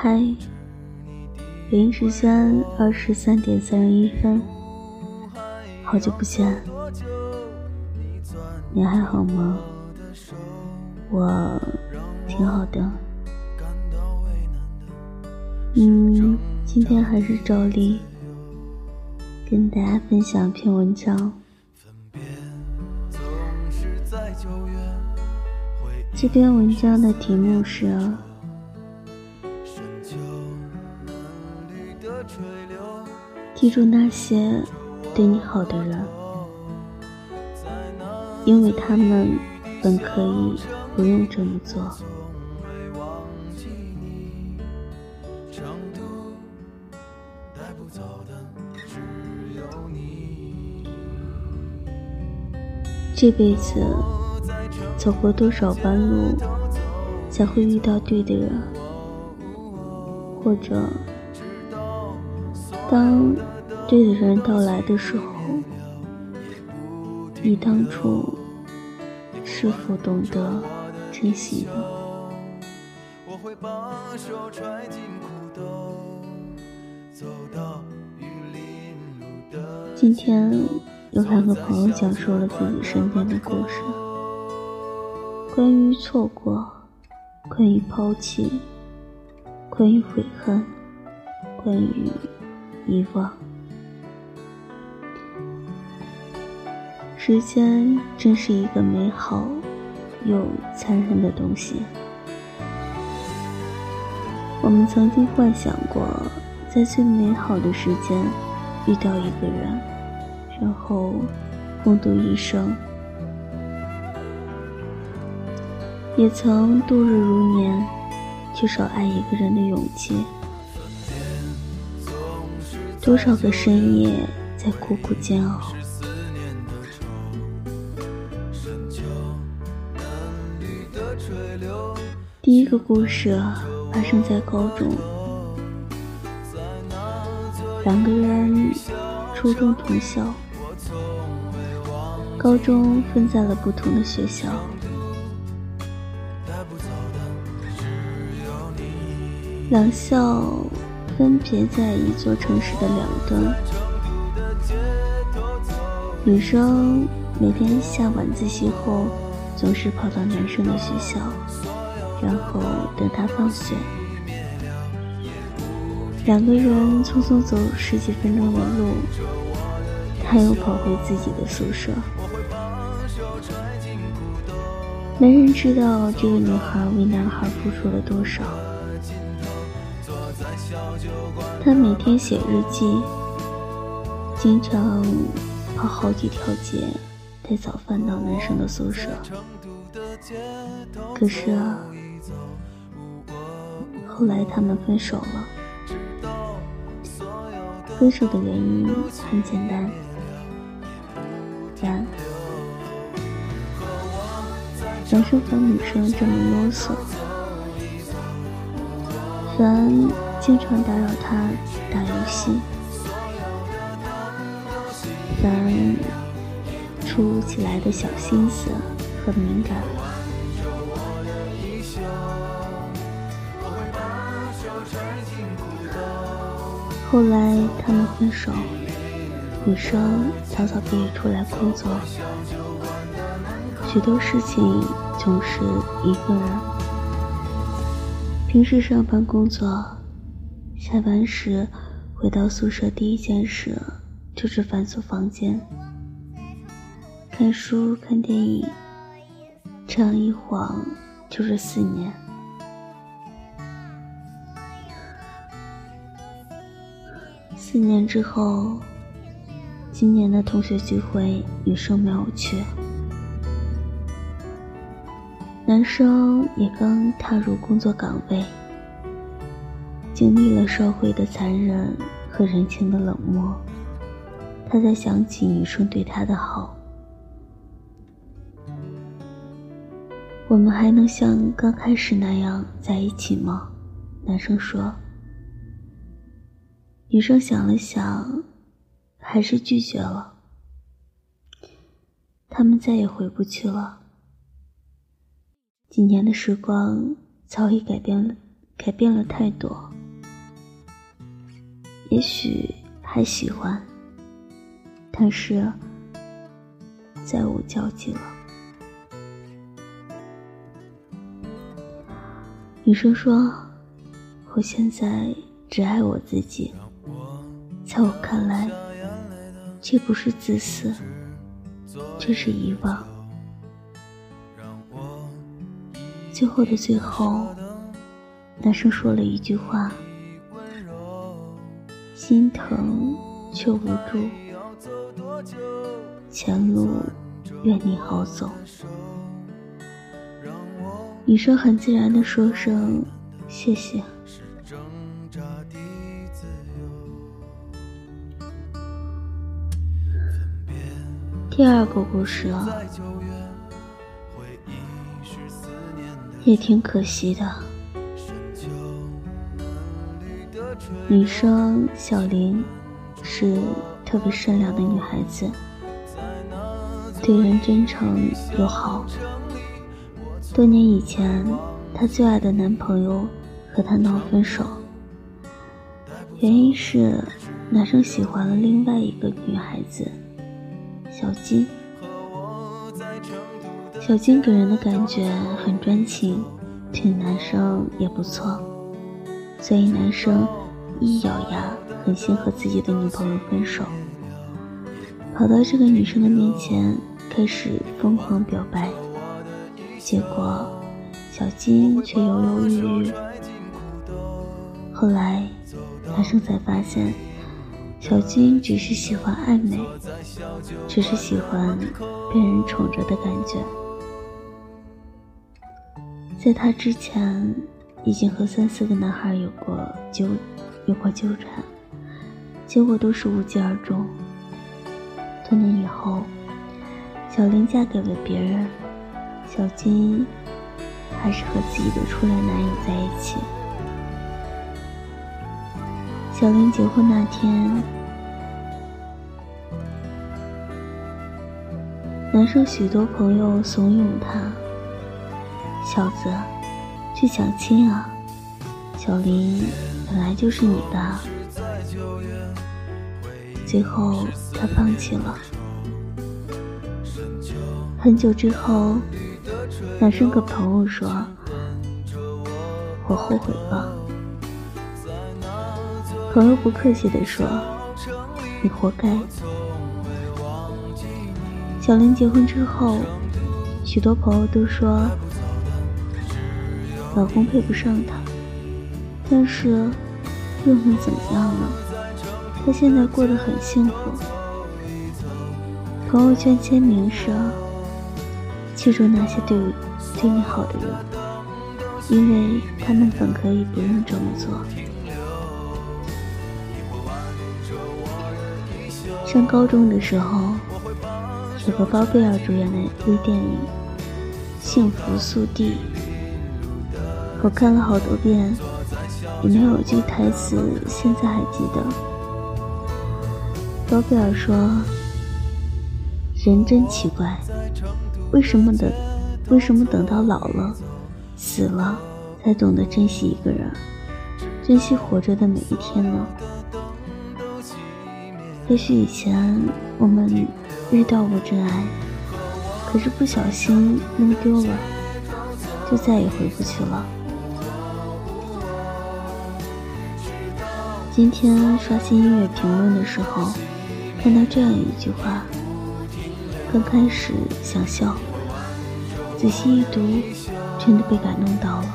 嗨，北京时间二十三点三十一分，好久不见，你还好吗？我挺好的。嗯，今天还是照例跟大家分享一篇文章。这篇文章的题目是。记住那些对你好的人，因为他们本可以不用这么做。这辈子走过多少弯路，才会遇到对的人？或者？当对的人到来的时候，你当初是否懂得珍惜呢？今天有两个朋友讲述了自己身边的故事，关于错过，关于抛弃，关于悔恨，关于……遗忘，时间真是一个美好又残忍的东西。我们曾经幻想过，在最美好的时间遇到一个人，然后共度一生；也曾度日如年，缺少爱一个人的勇气。多少个深夜在苦苦煎熬。第一个故事发生在高中，两个人初中同校，高中分在了不同的学校，两校。分别在一座城市的两端，女生每天下晚自习后，总是跑到男生的学校，然后等他放学。两个人匆匆走十几分钟的路，他又跑回自己的宿舍。没人知道这个女孩为男孩付出了多少。他每天写日记，经常跑好几条街带早饭到男生的宿舍。可是啊，后来他们分手了。分手的原因很简单，烦。男生和女生这么啰嗦，烦。经常打扰他打游戏，烦突如其来的小心思和敏感。后来他们分手，女生早早毕业出来工作，许多事情总是一个人。平时上班工作。下班时回到宿舍，第一件事就是反锁房间，看书、看电影，这样一晃就是四年。四年之后，今年的同学聚会，女生没有去，男生也刚踏入工作岗位。经历了社会的残忍和人情的冷漠，他才想起女生对他的好。我们还能像刚开始那样在一起吗？男生说。女生想了想，还是拒绝了。他们再也回不去了。几年的时光早已改变了，改变了太多。也许还喜欢，但是再无交集了。女生说：“我现在只爱我自己。”在我看来，这不是自私，这是遗忘。最后的最后，男生说了一句话：“心疼却无助，前路愿你好走。”女生很自然的说声谢谢。第二个故事啊，也挺可惜的。女生小林是特别善良的女孩子，对人真诚友好。多年以前，她最爱的男朋友和她闹分手，原因是男生喜欢了另外一个女孩子。小金，小金给人的感觉很专情，对男生也不错，所以男生一咬牙，狠心和自己的女朋友分手，跑到这个女生的面前开始疯狂表白，结果小金却犹犹豫豫。后来，男生才发现。小金只是喜欢爱美，只是喜欢被人宠着的感觉。在他之前，已经和三四个男孩有过纠，有过纠缠，结果都是无疾而终。多年以后，小林嫁给了别人，小金还是和自己的初恋男友在一起。小林结婚那天，男生许多朋友怂恿他：“小子，去相亲啊！小林本来就是你的。”最后他放弃了。很久之后，男生跟朋友说：“我后悔了。”朋友不客气地说：“你活该。”小林结婚之后，许多朋友都说老公配不上她，但是又能怎么样呢？他现在过得很幸福。朋友圈签名是：“记住那些对对你好的人，因为他们本可以不用这么做。”上高中的时候，有个包贝尔主演的微电影《幸福速递》，我看了好多遍，里面有句台词现在还记得。包贝尔说：“人真奇怪，为什么等，为什么等到老了、死了，才懂得珍惜一个人，珍惜活着的每一天呢？”也许以前我们遇到过真爱，可是不小心弄丢了，就再也回不去了。今天刷新音乐评论的时候，看到这样一句话，刚开始想笑，仔细一读，真的被感动到了。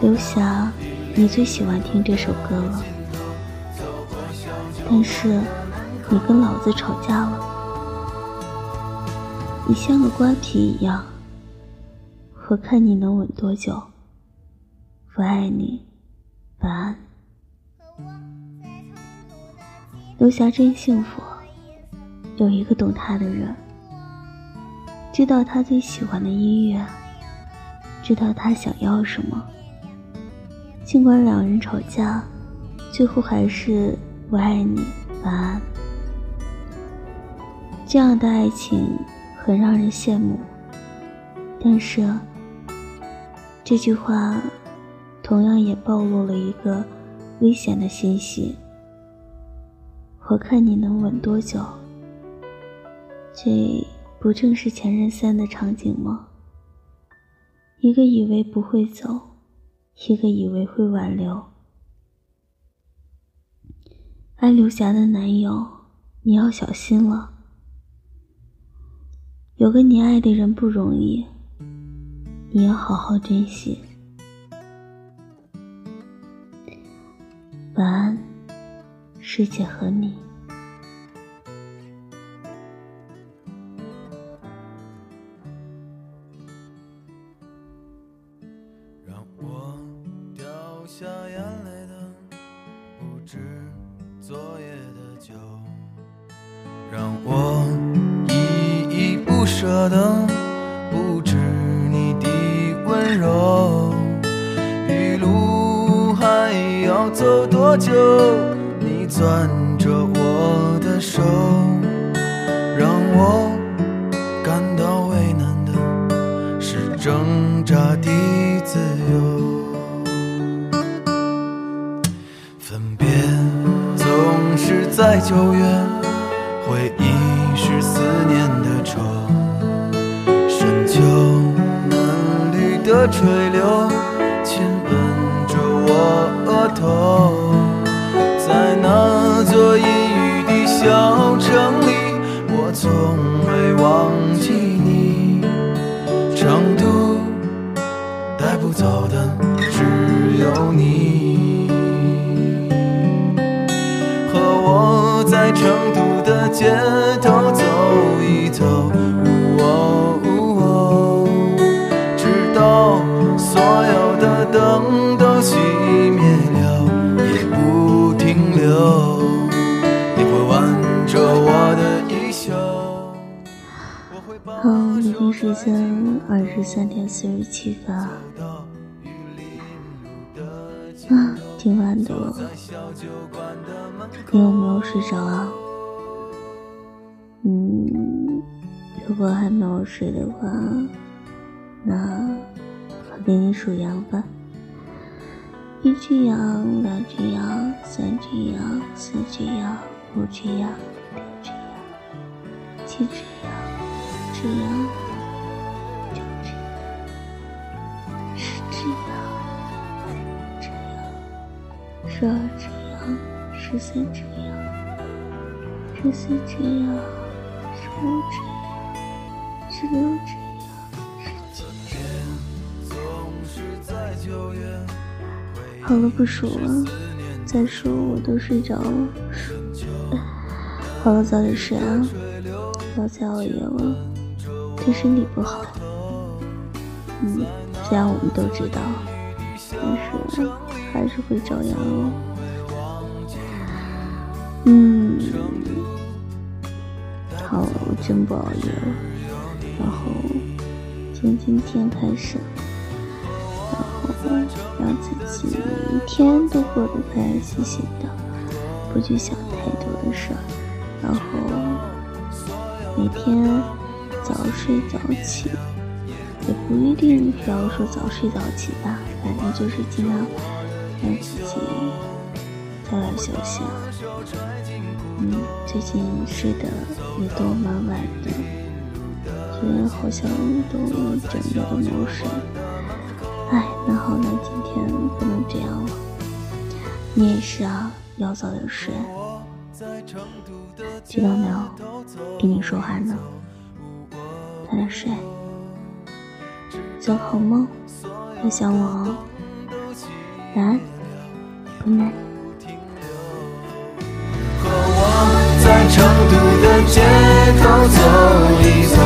刘霞。你最喜欢听这首歌了，但是你跟老子吵架了，你像个瓜皮一样，我看你能稳多久？我爱你，晚安。刘霞真幸福，有一个懂她的人，知道她最喜欢的音乐，知道她想要什么。尽管两人吵架，最后还是我爱你，晚安。这样的爱情很让人羡慕，但是这句话同样也暴露了一个危险的信息。我看你能稳多久？这不正是前任三的场景吗？一个以为不会走，一个以为会挽留。安刘霞的男友，你要小心了。有个你爱的人不容易，你要好好珍惜。晚安，师姐和你。让我掉下眼泪的不止昨夜的酒，让我依依不舍的不止你的温柔。一路还要走多久？你攥着我的手，让我感到为难的是挣扎的自由。分别总是在九我好，北京时间二十三点四十七分啊，挺晚的，你有没有睡着啊？嗯，如果还没有睡的话，那我给你数羊吧。一只羊，两只羊，三只羊，四只羊，五只羊，六只羊，七只羊，只羊，九只羊，十只羊，十只羊，十二只羊，十三只羊，十四只羊，十五只羊，十六只羊，十七只羊。总是在九月，好了，不数了，再数我都睡着了。好了，早点睡啊，不要再熬夜了，对身体不好。嗯，虽然我们都知道，但是还是会照样哦。嗯，好，我真不熬夜了。然后从今天开始，然后让自己每一天都过得开开心心的，不去想太多的事儿，然后每天睡早起，也不一定非要说早睡早起吧，反正就是尽量让自己早点休息啊。嗯，最近睡得也都蛮晚的，虽然好像都一整夜都没有睡。哎，那好，那今天不能这样了。你也是啊，要早点睡，听到没有？跟你说话呢，早点睡，做好梦，要想我哦。晚安，good night。和我在成都的街头走一走，